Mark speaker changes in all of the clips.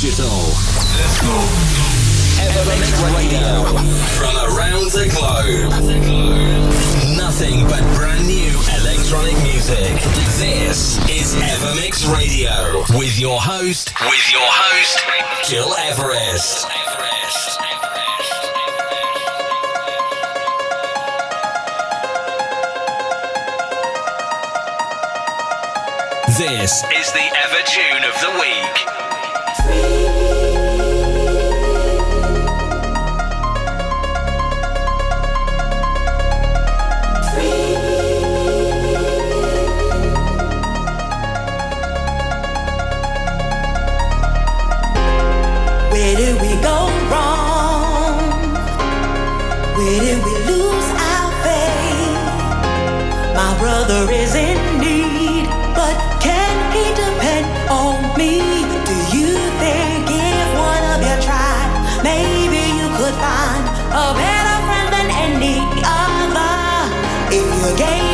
Speaker 1: digital. Let's go. Evermix Radio. From around the globe. Nothing but brand new electronic music. This is Evermix Radio. With your host, with your host, Gil Everest. This is the Ever Tune of the Week.
Speaker 2: Brother is in need, but can he depend on me? Gave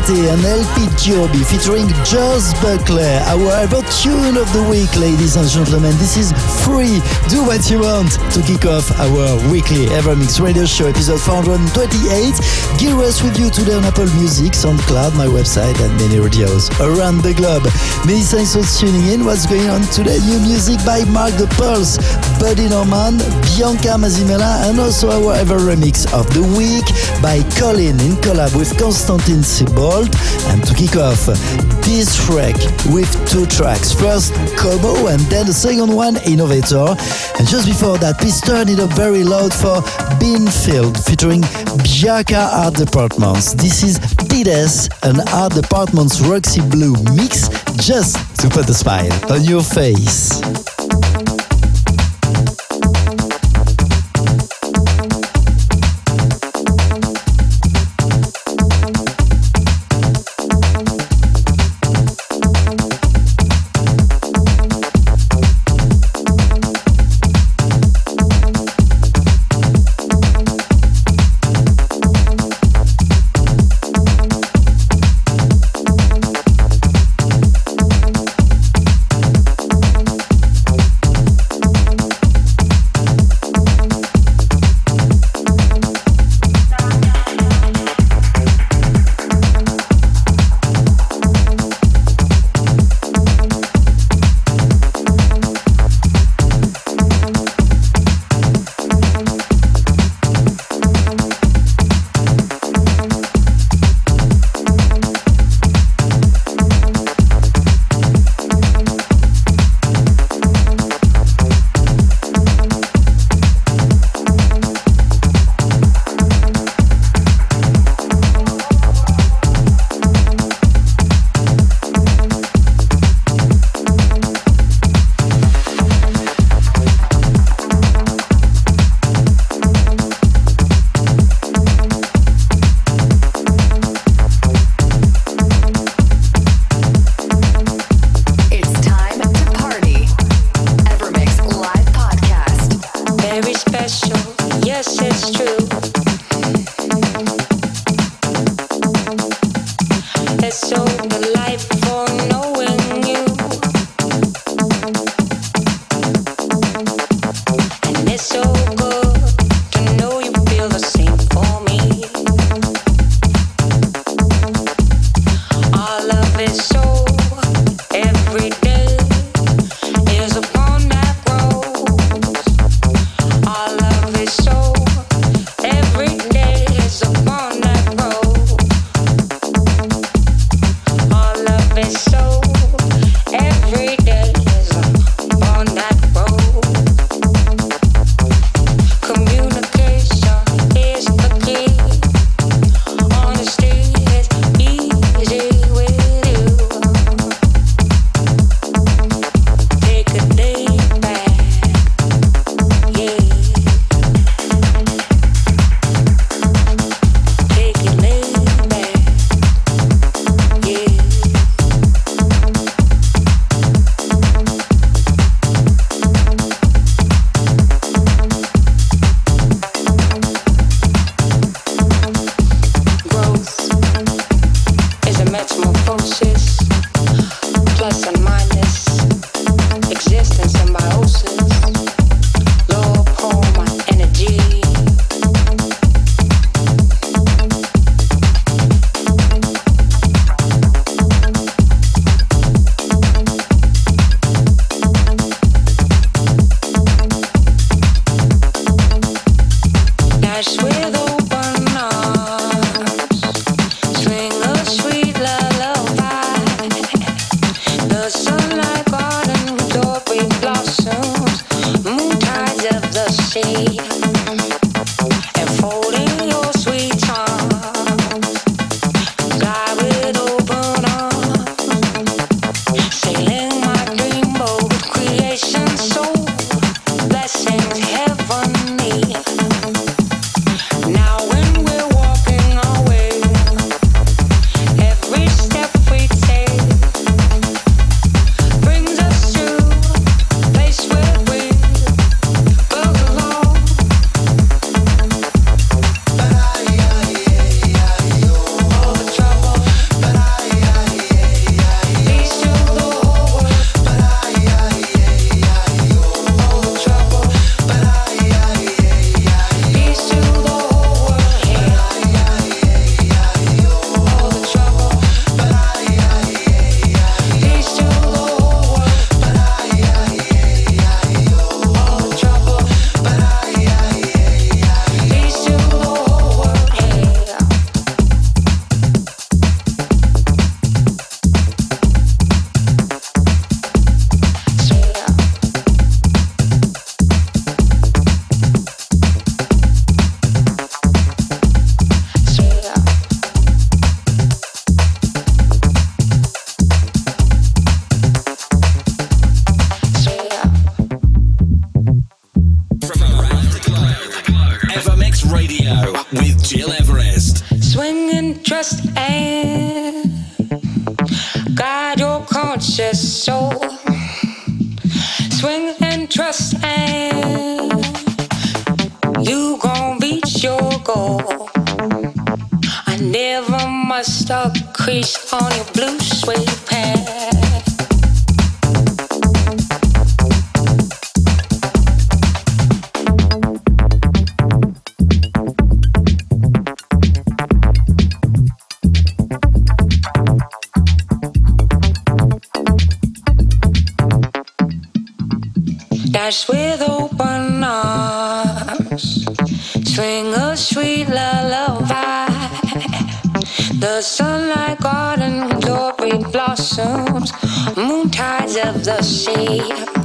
Speaker 2: Ultra Naté and
Speaker 3: LP Giobi featuring Joss Buckley, our tune of the week, ladies and gentlemen. This is free. Do what you want to kick off our weekly Evermix radio show, episode 428. Gear us with you today on Apple Music, SoundCloud, my website, and many radios around the globe. Many thanks for tuning in. What's going on today? New music by Marc DePulse, Buddy Norman, Bianca Mazimela, and also our ever remix of the week by Colin in collab with Konstantin Sibold. And to kick off this track with two tracks. First, Kobo, and then the second one, Innovator. And just before that, please turn it up very loud for Beanfield featuring Bajka Art Departments. This is Tides, an Art Departments Roxy Blue mix, just to put a smile on your face.
Speaker 4: We're your blue the fair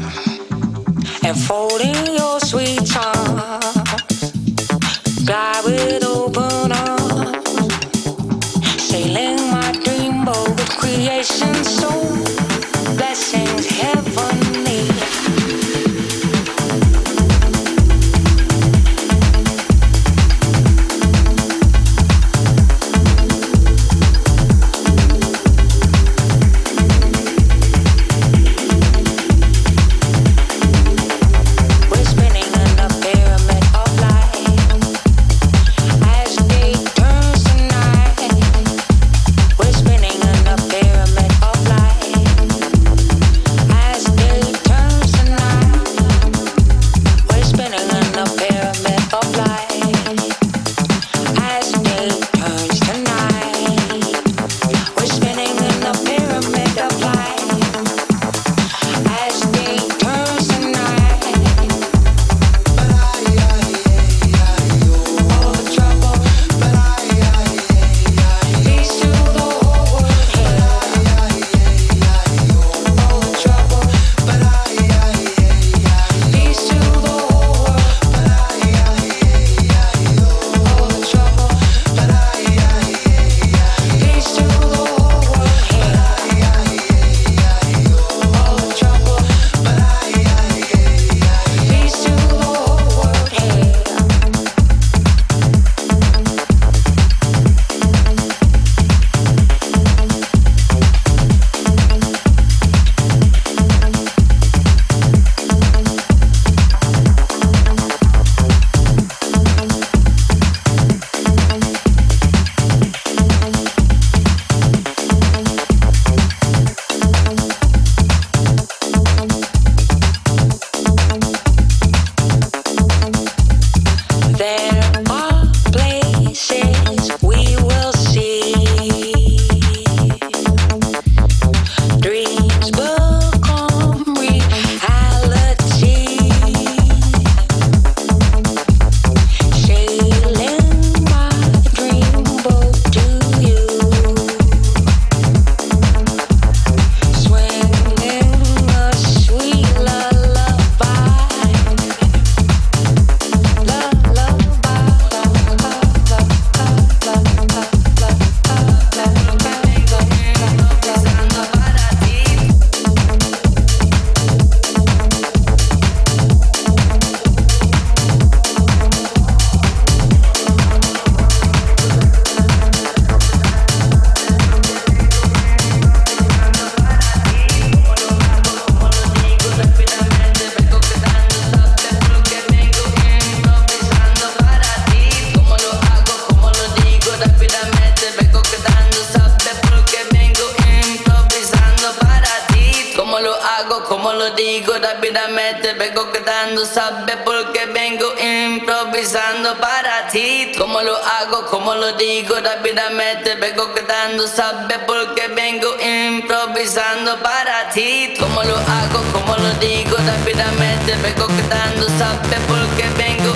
Speaker 5: rápidamente vengo quedando, sabes porque vengo improvisando para ti. Como lo hago, como lo digo rápidamente vengo quedando, sabes porque vengo improvisando para ti. Como lo hago, como lo digo rápidamente vengo quedando, sabes porque vengo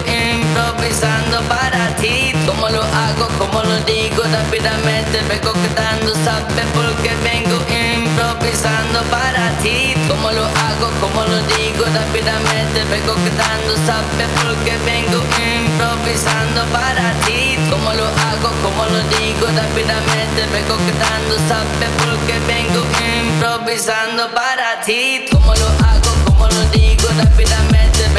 Speaker 5: para ti. Como lo hago, como lo digo rápidamente vengo quedando, sabes porque vengo improvisando para ti. Como lo hago, como lo digo rápidamente vengo quedando, sabes porque vengo improvisando para ti. Como lo hago, como lo digo rápidamente vengo quedando, sabes porque vengo improvisando para ti. Como lo hago, como lo digo rápidamente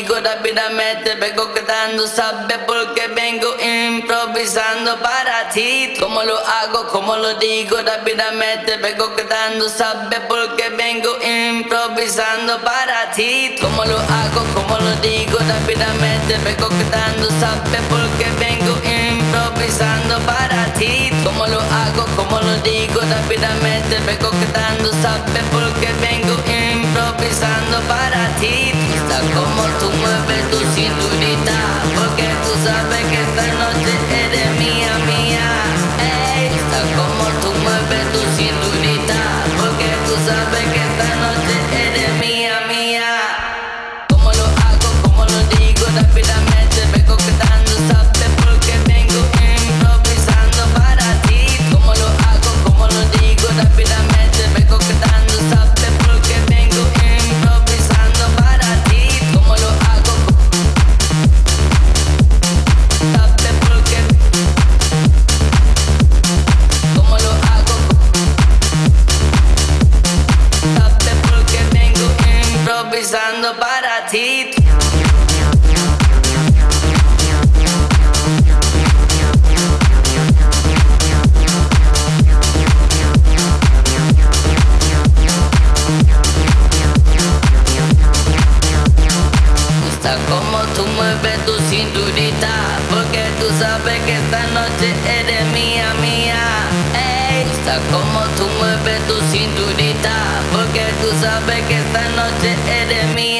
Speaker 5: digo rápidamente, vengo quedando, sabes porque vengo improvisando para ti. Como lo hago, como lo digo rápidamente, vengo quedando, sabes porque vengo improvisando para ti. Como lo hago, como lo digo rápidamente, vengo quedando, sabes porque vengo improvisando para ti. Como lo hago, como lo digo rápidamente, vengo quedando, sabes porque vengo para ti. Está como tú mueves tu cinturita, porque tú sabes que esta noche eres mía, mía. Ey, está como tú mueves tu cinturita, porque tú sabes que esta noche eres sabes que esta noche eres mía,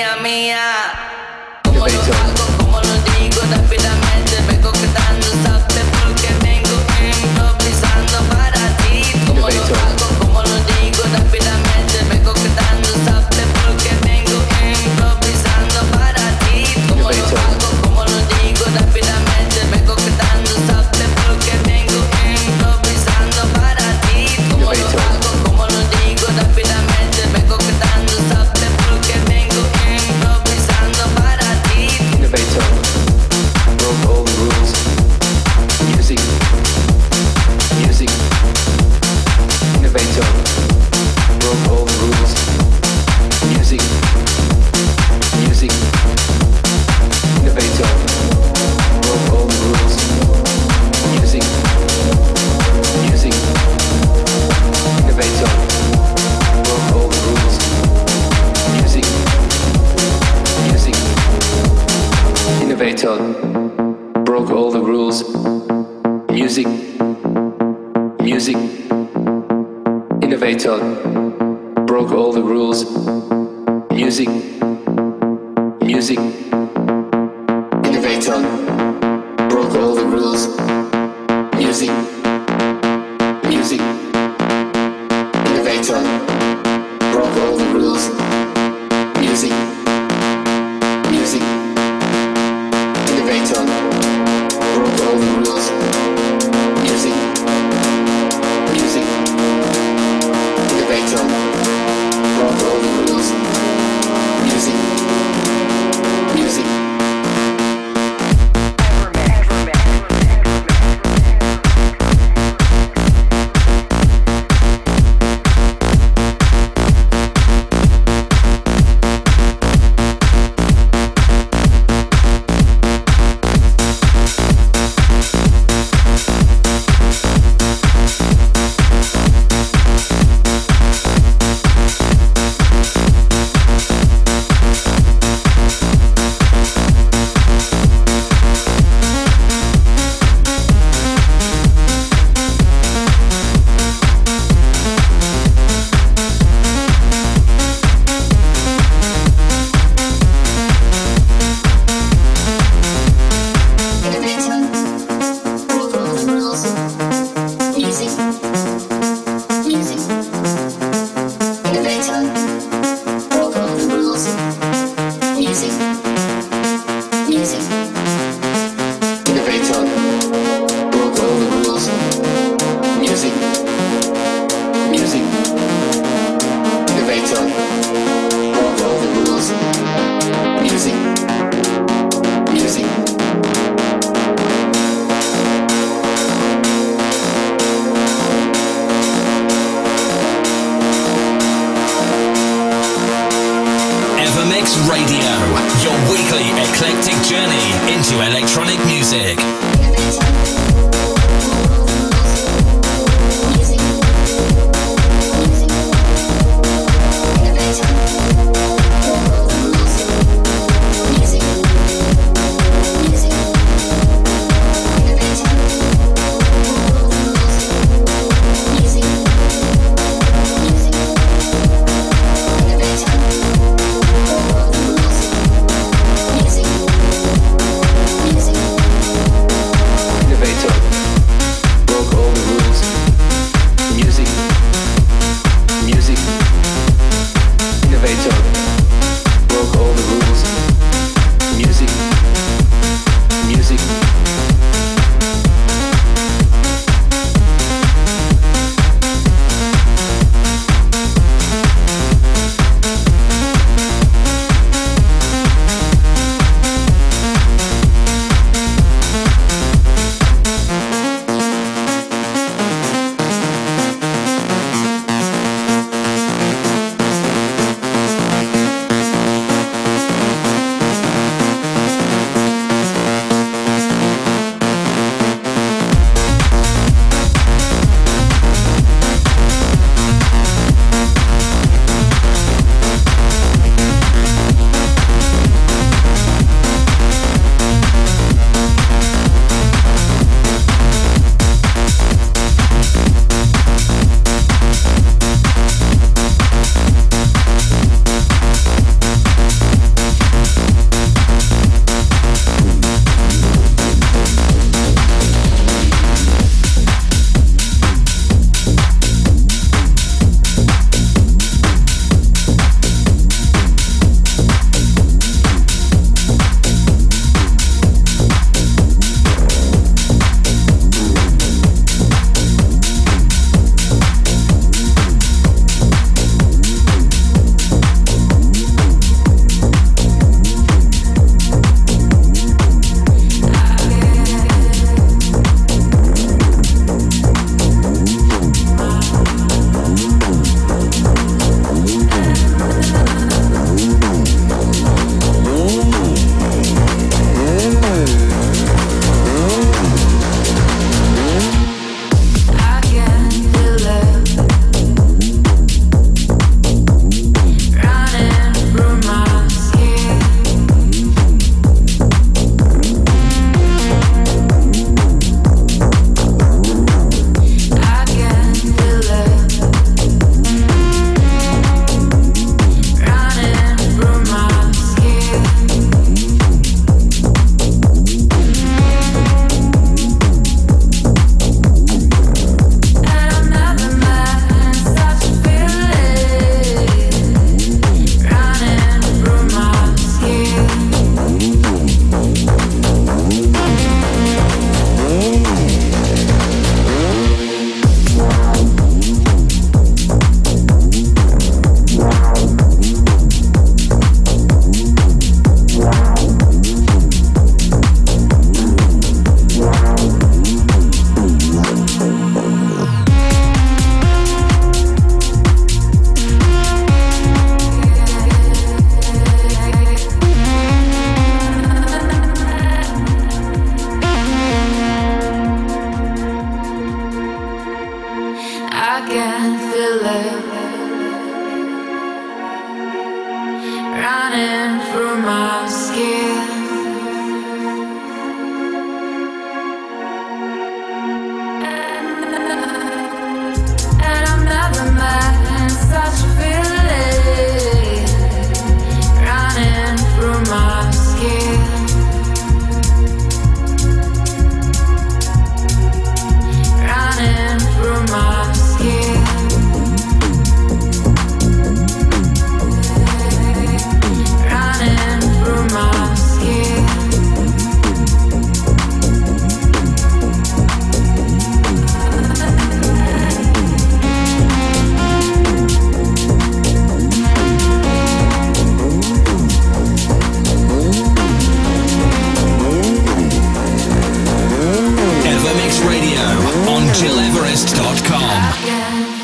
Speaker 6: again.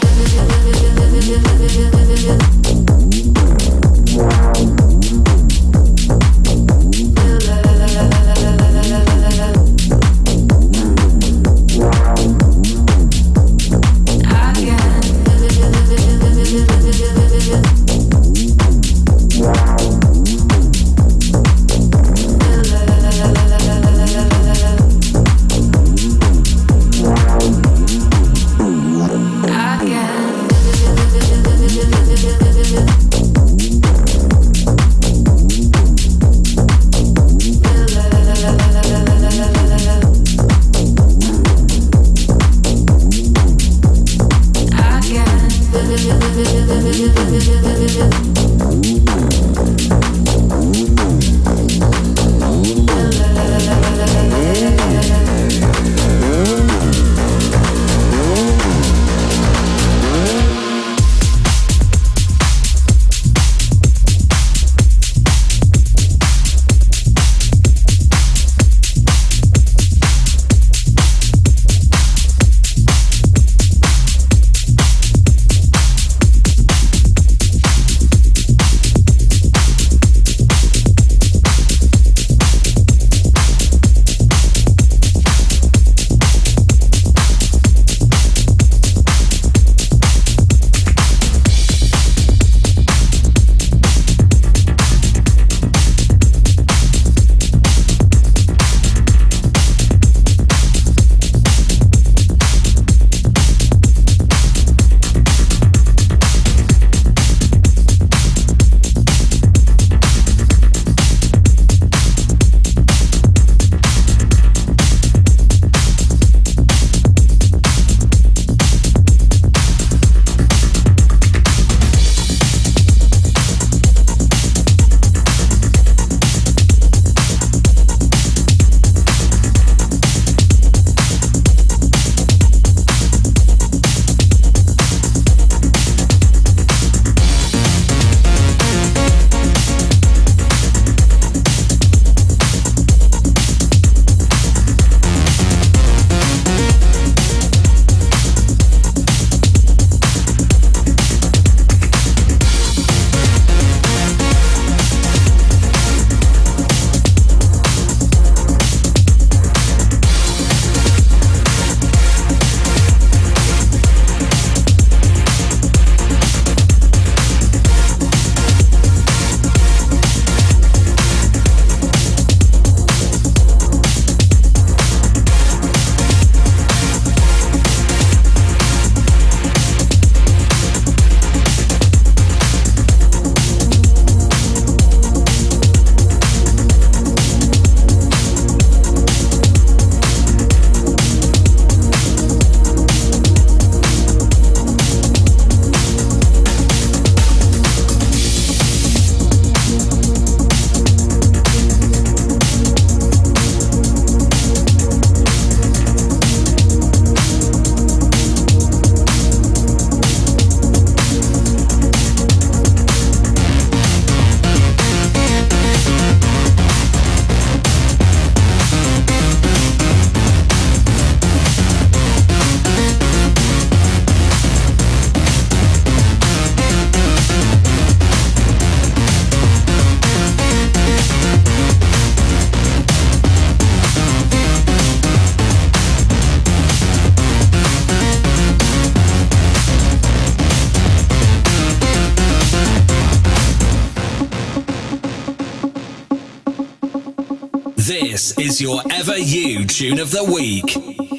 Speaker 1: Is your Ever You tune of the week.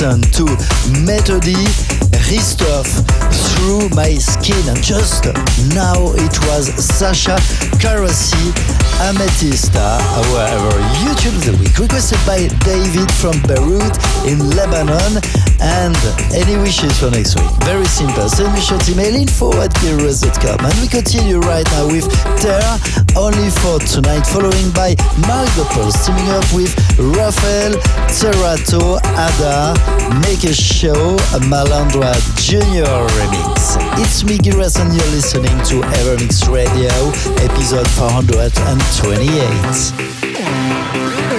Speaker 3: Listen to Melody Ristoff through my skin. And just now it was Sasha Carassi Ametista our YouTube of the week requested by David from Beirut in Lebanon. And any wishes for next week? Very simple. Send me short email info at and we continue right now with Terra only for tonight following by Marc DePulse teaming up with Rafael Cerato Ada Make a Show a Malandra Junior remix. It's Miggy Rest and you're listening to Evermix Radio, episode 428.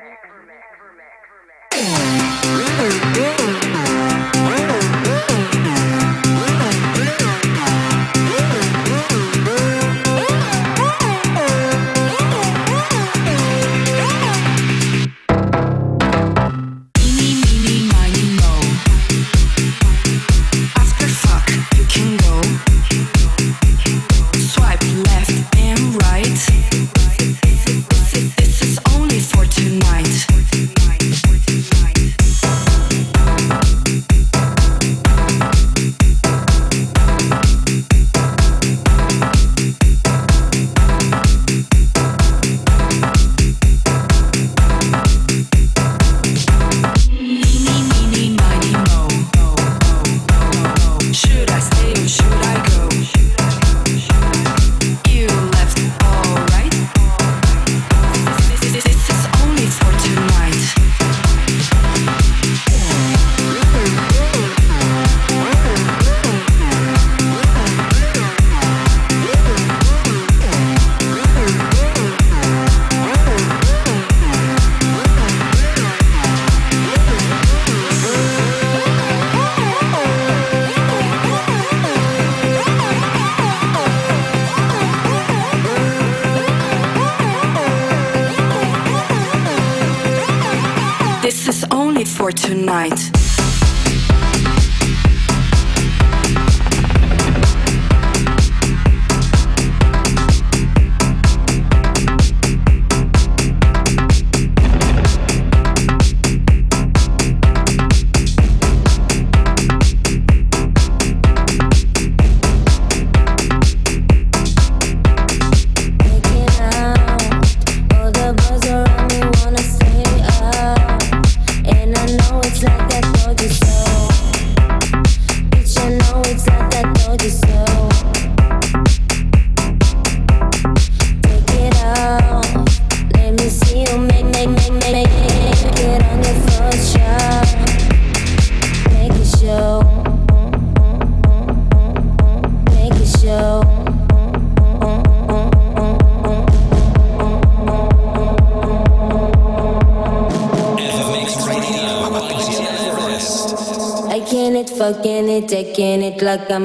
Speaker 6: This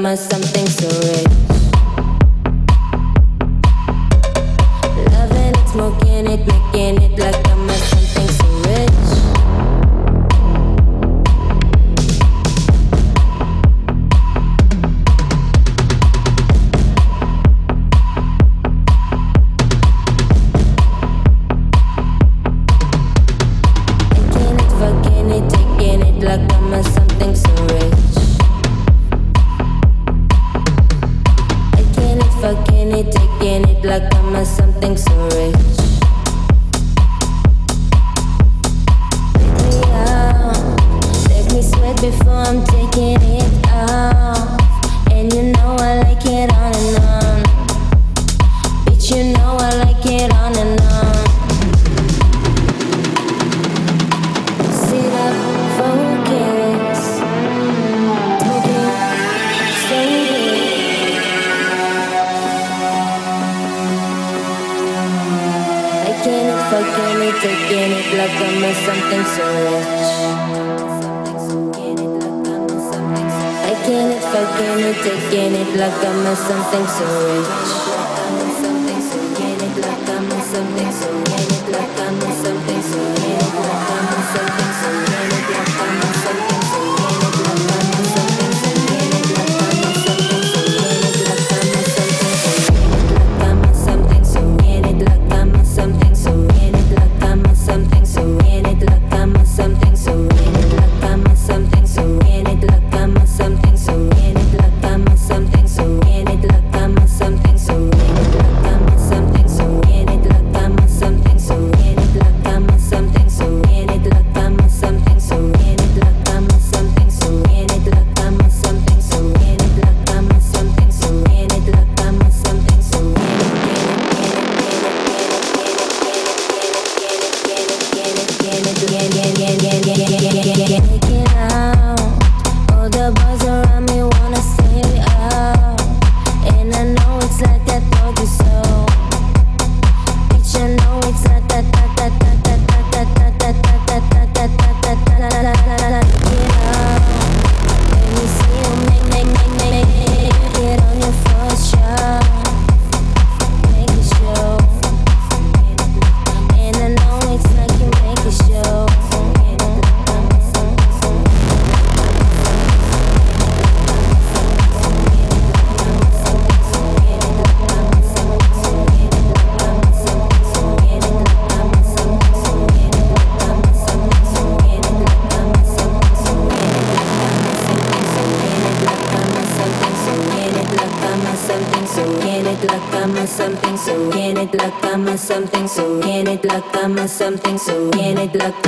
Speaker 7: like I'm something so in
Speaker 1: it Look.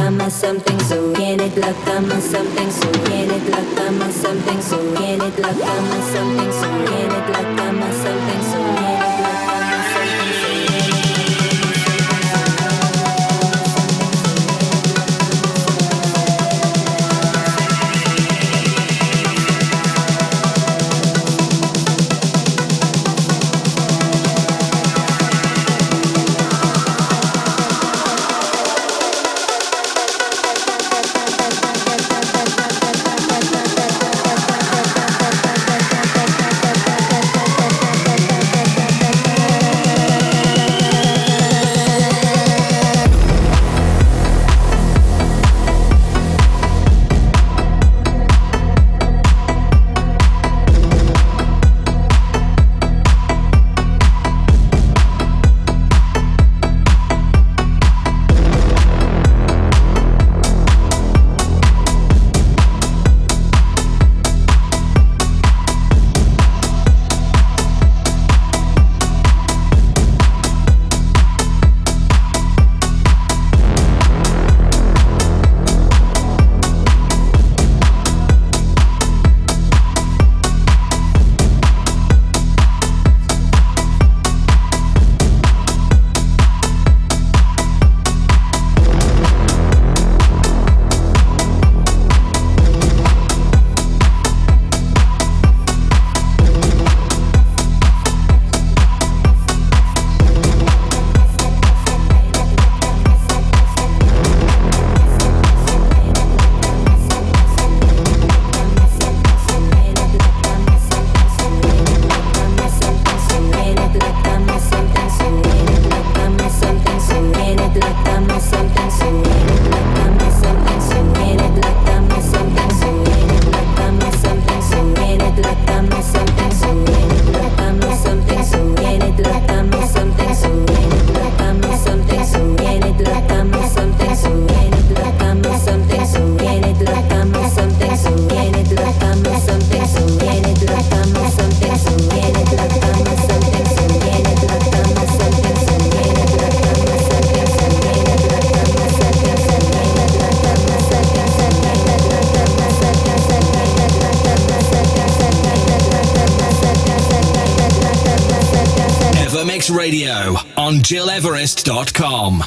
Speaker 1: Radio on GilEverest.com.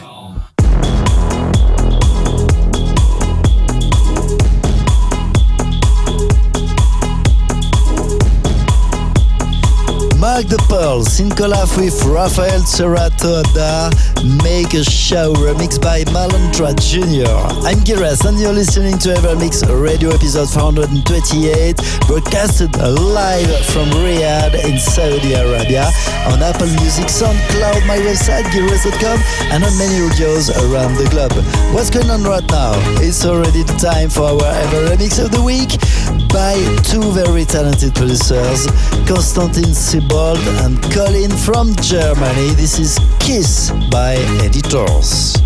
Speaker 8: the in collab with Rafael Cerato Adar Make a Show remix by Malandra Jr. I'm Gil Everest and you're listening to Evermix Radio episode 428 broadcasted live from Riyadh in Saudi Arabia on Apple Music, SoundCloud, my website gileverest.com and on many radios around the globe. What's going on right now? It's already the time for our Ever Remix of the Week by two very talented producers, Konstantin Sibold and Colin from Germany. This is Kiss by Editors.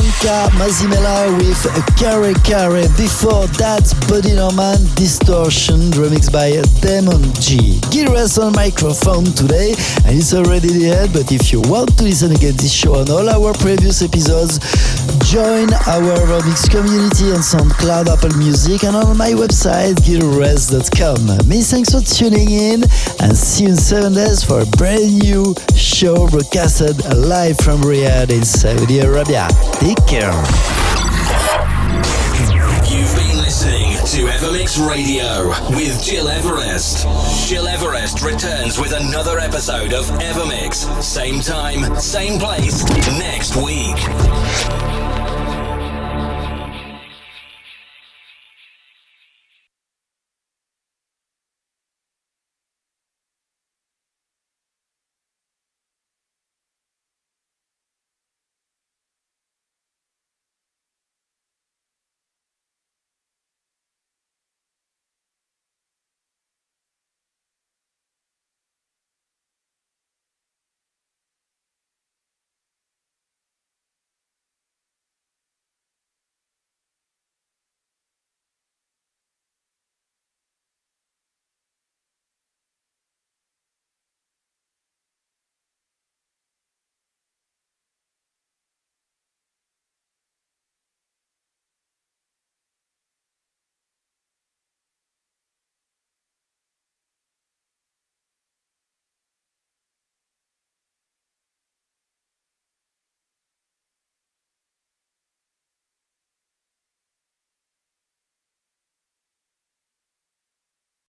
Speaker 3: Mazimela with Kare Kare. Before that, Body Norman Distortion, remixed by Demon G. Gil Everest on microphone today, and it's already the end. But if you want to listen again this show and all our previous episodes, join our EverMix community on SoundCloud, Apple Music, and on my website, gileverest.com. Many thanks for tuning in, and see you in seven days for a brand new show broadcasted live from Riyadh in Saudi Arabia. Take care.
Speaker 1: You've been listening to EverMix Radio with Gil Everest. Gil Everest returns with another episode of EverMix. Same time, same place, next week.